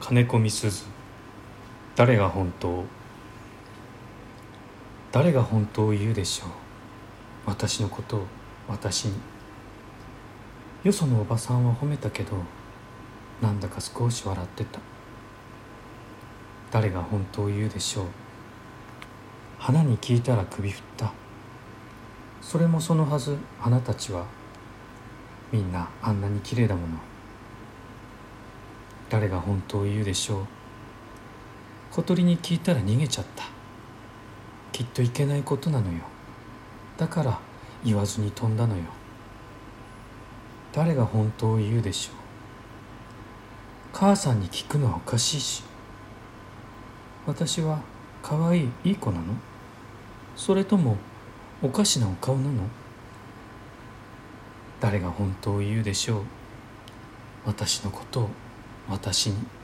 金子みすず誰が本当？誰が本当を言うでしょう？私のことを私に。よそのおばさんは褒めたけどなんだか少し笑ってた。誰が本当を言うでしょう？花に聞いたら首振った。それもそのはず。花たちはみんなあんなに綺麗だもの。誰が本当を言うでしょう。小鳥に聞いたら逃げちゃった。きっといけないことなのよ。だから言わずに飛んだのよ。誰が本当を言うでしょう。母さんに聞くのはおかしいし。私は可愛いいい子なの？それともおかしなお顔なの？誰が本当を言うでしょう。私のことを。私に。